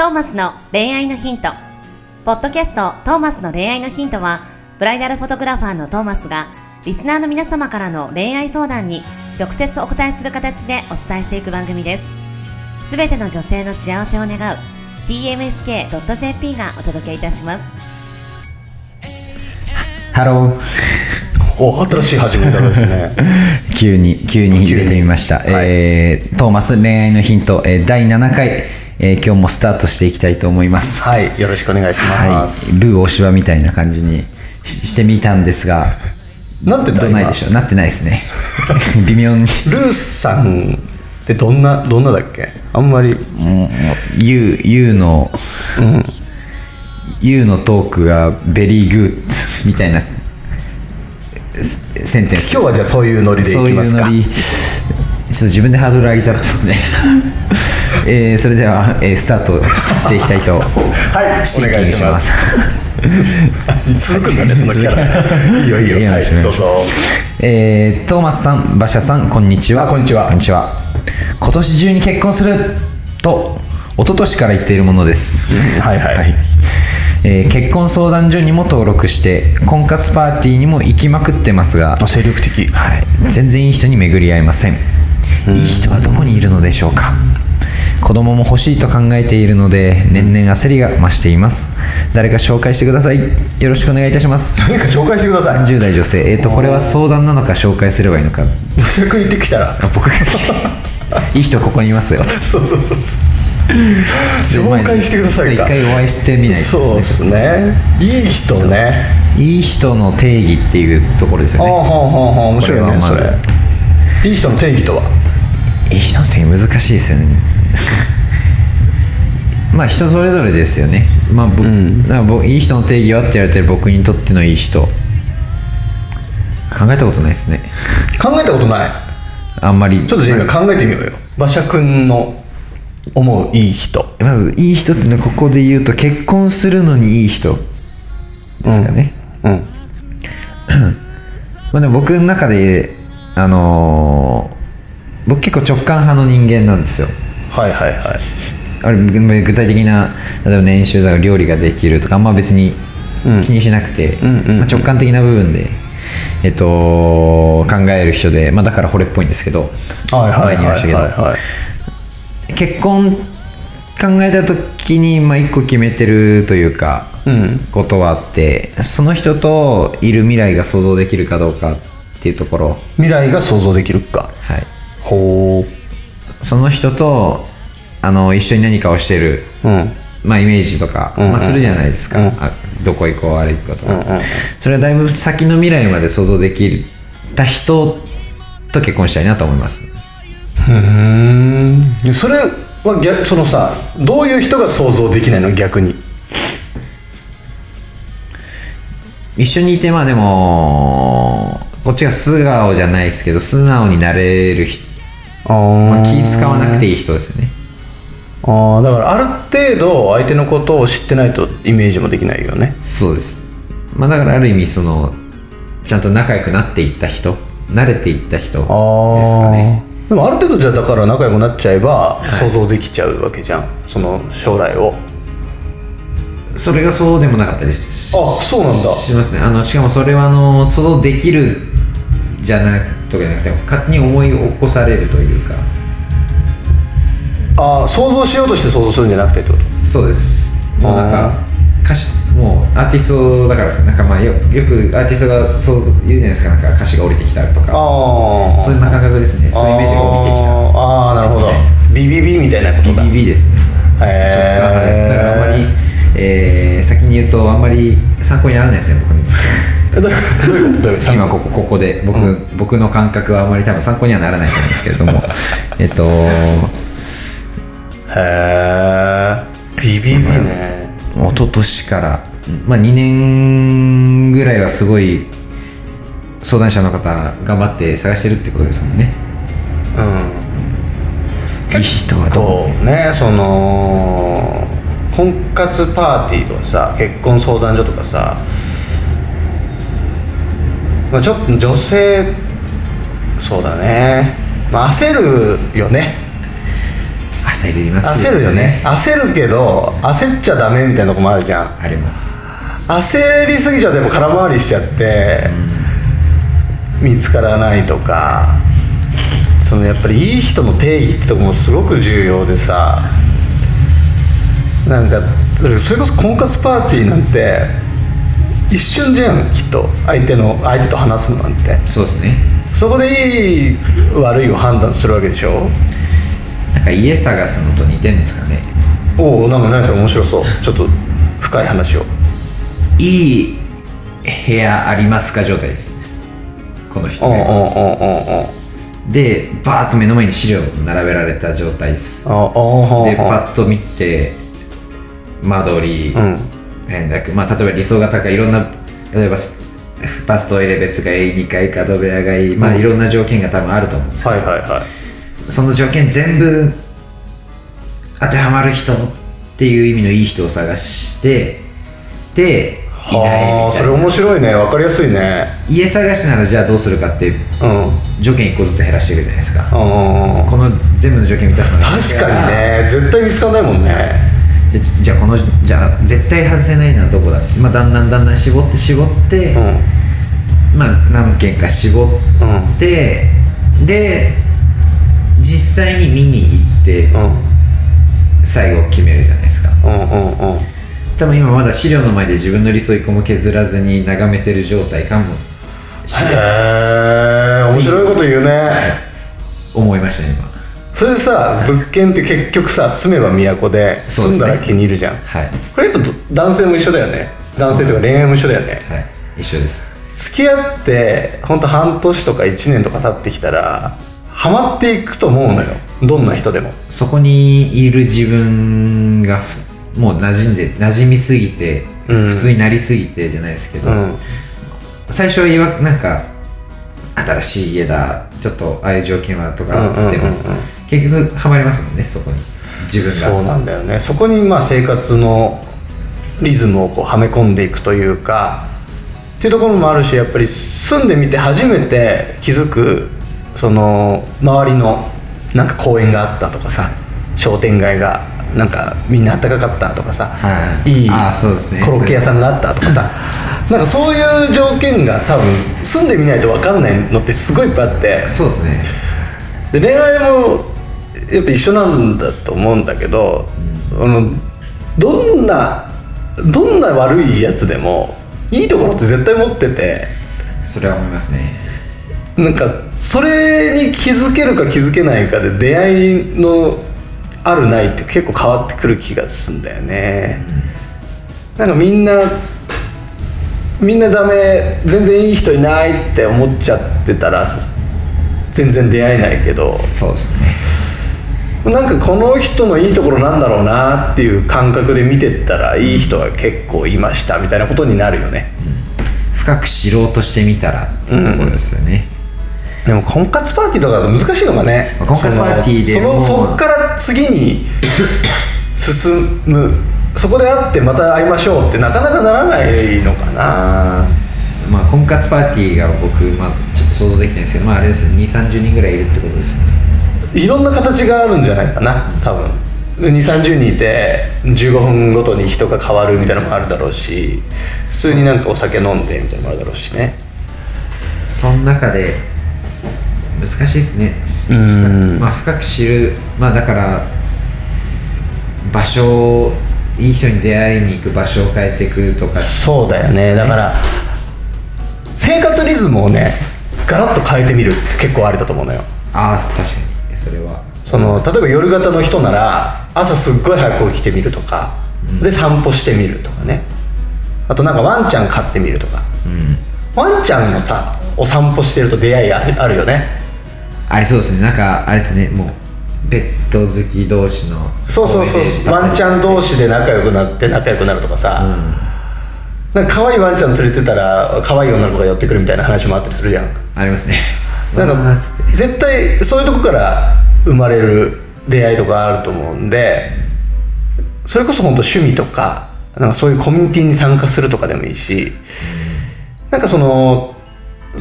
トーマスの恋愛のヒント。ポッドキャストトーマスの恋愛のヒントは、ブライダルフォトグラファーのトーマスが、リスナーの皆様からの恋愛相談に直接お答えする形でお伝えしていく番組です。すべての女性の幸せを願う tmsk.jp がお届けいたします。ハロー。お新しい始め方ですね 急に、急に入れてみました。はいえートーマス恋愛のヒント、えー第7回、えー今日もスタートしていきたいと思います。はいよろしくお願いしはます、い。ルー大柴みたいな感じにししてみたんですが、なってないでしょう？なってないですね。微妙に。ルーさんってどんなどんなだっけ？あんまり。もう、 you、you の、ユーのトークが very good みたいなセセンテンス今日はじゃあそういうノリでいきますか。そういうノリちょっと自分でハードル上げちゃったですね、えーそれでは、えースタートしていきたいと はいシンキングします。続くんだねそのキャラ。いいよいいよ。はいいいどうぞ。えートーマスさん馬車さんこんにちは。あこんにちは。こんにちは。今年中に結婚する。と一昨年から言っているものです、はいはい、えー結婚相談所にも登録して婚活パーティーにも行きまくってますがあ精力的。はい、全然いい人に巡り合いませんいい人はどこにいるのでしょうか？子供も欲しいと考えているので年々焦りが増しています。誰か紹介してください。よろしくお願いいたします。何か紹介してください。30代女性。えっ、とこれは相談なのか紹介すればいいのか。せっかく行ってきたら。あ僕が。いい人ここにいますよ。そうそうそうそう。紹介してください一回お会いしてみないとそうですね。いい人ね。いい人の定義っていうところですよね。ああはあはあはあ面白いそれいい人の定義とは？いい人の定義難しいですよね。まあ人それぞれですよね。まあ、ぼだから僕いい人の定義はって言われてる僕にとってのいい人。考えたことないですね。考えたことない？あんまり。ちょっとじゃあ今考えてみようよ。馬車くんの思ういい人。まずいい人っていうのはここで言うと結婚するのにいい人ですかね、うん。まあでも僕の中であのー僕結構直感派の人間なんですよ。はいはいはい。あれぐ具体的な例えば年収だ料理ができるとかあんま別に気にしなくて、直感的な部分で、えっと、考える人で、まあ、だから惚れっぽいんですけどはいはいはい前に言いましたけど。結婚考えた時に、まあ、一個決めてるというか、うん。ことはあってその人といる未来が想像できるかどうかっていうところ、未来が想像できるか。はい、ほその人とあの一緒に何かをしてる。ううん。まあ、イメージとか、うんうん。まあ、するじゃないですか、うん。あどこ行こうあれ行こうとか、うんうんそれはだいぶ先の未来まで想像できた人と結婚したいなと思います。うん。でそれは逆そのさどういう人が想像できないの逆に？一緒にいてまあでもこっちが素顔じゃないですけど素直になれる人、あまあ、気使わなくていい人ですよね。ああだからある程度相手のことを知ってないとイメージもできないよね。そうです。まあだからある意味そのちゃんと仲良くなっていった人慣れていった人ですかね。でもある程度じゃあだから仲良くなっちゃえば想像できちゃうわけじゃん、その将来を。それがそうでもなかったですあそうなんだ。しますね。あのしかもそれはあの想像できるじゃなとかじゃなくて勝手に思い起こされるというか。ああ想像しようとして想像するんじゃなくてってこと？そうです。もうなんか歌詞もうアーティストだからなんかまあよよくアーティストがそう言うじゃないですか。なんか歌詞が降りてきたとか。ああそういう感覚ですね。そういうイメージが降りてきた。ああなるほど。BBB みたいなことだ。BBB ですね。へー。直感派ですだからあんまり、えー先に言うとあんまり参考にならないですね僕に 今ここここで僕,、僕の感覚はあんまり多分参考にはならないと思うんですけれども。えっとへえ BBB ね。一昨年から、まあ、2年ぐらいはすごい相談者の方頑張って探してるってことですもんね。うん。いい人はどことねその婚活パーティーとかさ結婚相談所とかさ、まあ、ちょっと女性そうだね、まあ、焦るよね。焦ります焦るよね。焦るけど焦っちゃダメみたいなとこもあるじゃん。あります。焦りすぎちゃうとやっぱ空回りしちゃって、見つからないとかそのやっぱりいい人の定義ってとこもすごく重要でさ。なんかそれこそ婚活パーティーなんて一瞬じゃんきっと。相手の相手と話すのなんて。そうですね。そこでいい悪いを判断するわけでしょ？なんか家探すのと似てんですかね。おおなんか何それ面白そう。ちょっと深い話を。いい部屋ありますか状態です。この人がうんうんうんうでバーッと目の前に資料並べられた状態です。あああでパッと見て間取り、うんまあ、例えば理想が高いいろんな例えばスバストイレ別がいい2階角部屋がいい、まあ、いろんな条件が多分あると思うんですよ、はいはいはい。その条件全部当てはまる人っていう意味のいい人を探してでいないみたいな。面白いね。分かりやすいね。家探しならじゃあどうするかってうんうん。条件1個ずつ減らしていくじゃないですか。うんうんこの全部の条件満たすのが確かにね。絶対見つかんないもんねじゃじゃあこのじゃあ絶対外せないのはどこだまあ、だんだんだんだん絞って絞って、うん。まあ何件か絞って、で実際に見に行ってうん。最後決めるじゃないですか。うんうんうん。多分今まだ資料の前で自分の理想一個も削らずに眺めてる状態かもしれない。へえ面白いこと言うね。思いましたね今それでさ物件って結局さ住めば都で住んだら気に入るじゃん。はい。これやっぱど男性も一緒だよね。男性とか恋愛も一緒だよね。はい。一緒です。付き合って本当半年とか1年とか経ってきたらハマっていくと思うのよ。どんな人でも。そこにいる自分がふもう馴染んで馴染みすぎて、うん。普通になりすぎてじゃないですけど、うん。最初はなんか新しい家だちょっとああいう条件はとかあっても、うんうんうんうん結局ハマりますもんねそこに。自分が。そうなんだよね。そこにまあ生活のリズムをこうはめ込んでいくというかっていうところもあるしやっぱり住んでみて初めて気づくその周りのなんか公園があったとかさ商店街がなんかみんな暖かかったとかさ、はい。いあーそうですね。コロッケ屋さんがあったとかさなんかそういう条件が多分住んでみないと分かんないのってすごいいっぱいあって。そうですね。で恋愛もやっぱ一緒なんだと思うんだけど、あのどんなどんな悪いやつでもいいところって絶対持っててそれは思いますね。なんかそれに気づけるか気づけないかで出会いのあるないって結構変わってくる気がするんだよね、なんかみんなみんなダメ全然いい人いないって思っちゃってたら全然出会えないけど。そうですねなんかこの人のいいところなんだろうなっていう感覚で見てったらいい人が結構いましたみたいなことになるよね。深く知ろうとしてみたらっていうところですよね、でも婚活パーティーとかだと難しいのがね。婚活パーティーでそのも。そのそっから次に進む。そこで会ってまた会いましょうってなかなかならないのかな。まあ婚活パーティーが僕、まあ、ちょっと想像できないんですけどまああれですよ2 3 0人ぐらいいるってことですよねいろんな形があるんじゃないかな多分。2 3 0人いて15分ごとに人が変わるみたいなのもあるだろうし普通になんかお酒飲んでみたいなのもあるだろうしね。その中で難しいですね。うん。まあ深く知る。まあだから場所をいい人に出会いに行く場所を変えていくとか。そうだよね。だから生活リズムをねガラッと変えてみるって結構ありだと思うのよ。ああ確かにそれは。その例えば夜型の人なら朝すっごい早く起きてみるとか、で散歩してみるとかね。あとなんかワンちゃん飼ってみるとか。うん。ワンちゃんのさお散歩してると出会いあるあるよね。ありそうですね。なんかあれですね。もうペット好き同士のそうそうそう。ワンちゃん同士で仲良くなって仲良くなるとかさ、なんか可愛いワンちゃん連れてたら可愛い女の子が寄ってくるみたいな話もあったりするじゃん。ありますねなんか絶対そういうとこから生まれる出会いとかあると思うんでそれこそ本当趣味とかなんかそういうコミュニティに参加するとかでもいいしなんかその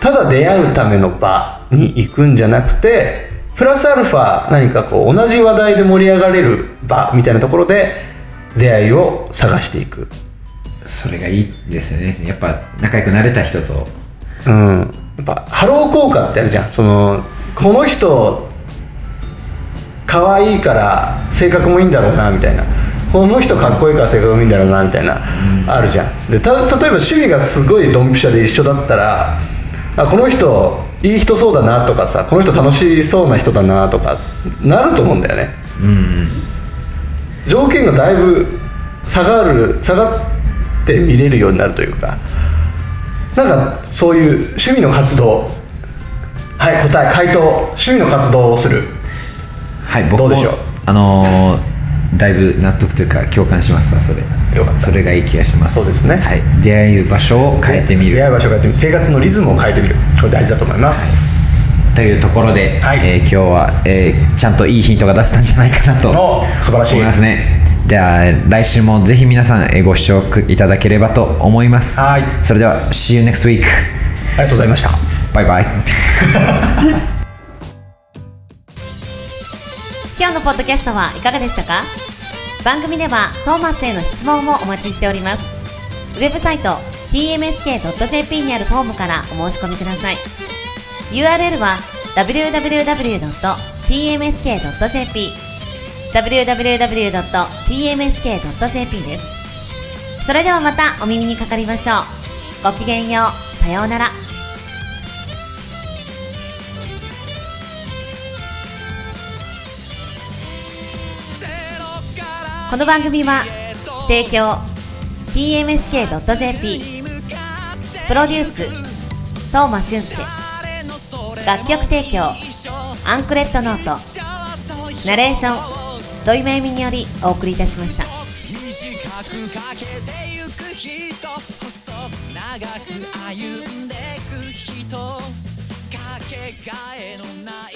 ただ出会うための場に行くんじゃなくてプラスアルファ何かこう同じ話題で盛り上がれる場みたいなところで出会いを探していく。それがいいですよね。やっぱ仲良くなれた人とうん。やっぱハロー効果ってあるじゃん。そのこの人可愛いから性格もいいんだろうなみたいな。この人かっこいいから性格もいいんだろうなみたいな、あるじゃん。でた例えば趣味がすごいドンピシャで一緒だったらあこの人いい人そうだなとかさこの人楽しそうな人だなとかなると思うんだよね。条件がだいぶ下がる下がって見れるようになるというかなんかそういう趣味の活動。はい答え回答。趣味の活動をする。はい僕もどうでしょう？あのーだいぶ納得というか共感しますわそれ。よかった。それがいい気がします。そうですね。はい、出会う場所を変えてみる。出会い場所を変えてみる。生活のリズムを変えてみる。これ大事だと思います。というところで、はい。えー今日は、えーちゃんといいヒントが出せたんじゃないかなとお素晴らしい。思いますねでは来週もぜひ皆さんえーご視聴いただければと思います。はい。それでは See you next week ありがとうございました。バイバイ今日のポッドキャストはいかがでしたか？番組ではトーマスへの質問もお待ちしております。ウェブサイト tmsk.jp にあるフォームからお申し込みください。URL は www.tmsk.jp www.tmsk.jp です。それではまたお耳にかかりましょう。ごきげんよう。さようなら。この番組は提供 tmsk.jp プロデュース東間俊介楽曲提供アンクレットノートナレーション土井真由美によりお送りいたしました。短くかけてゆく人細長く歩んでく人かけがえのない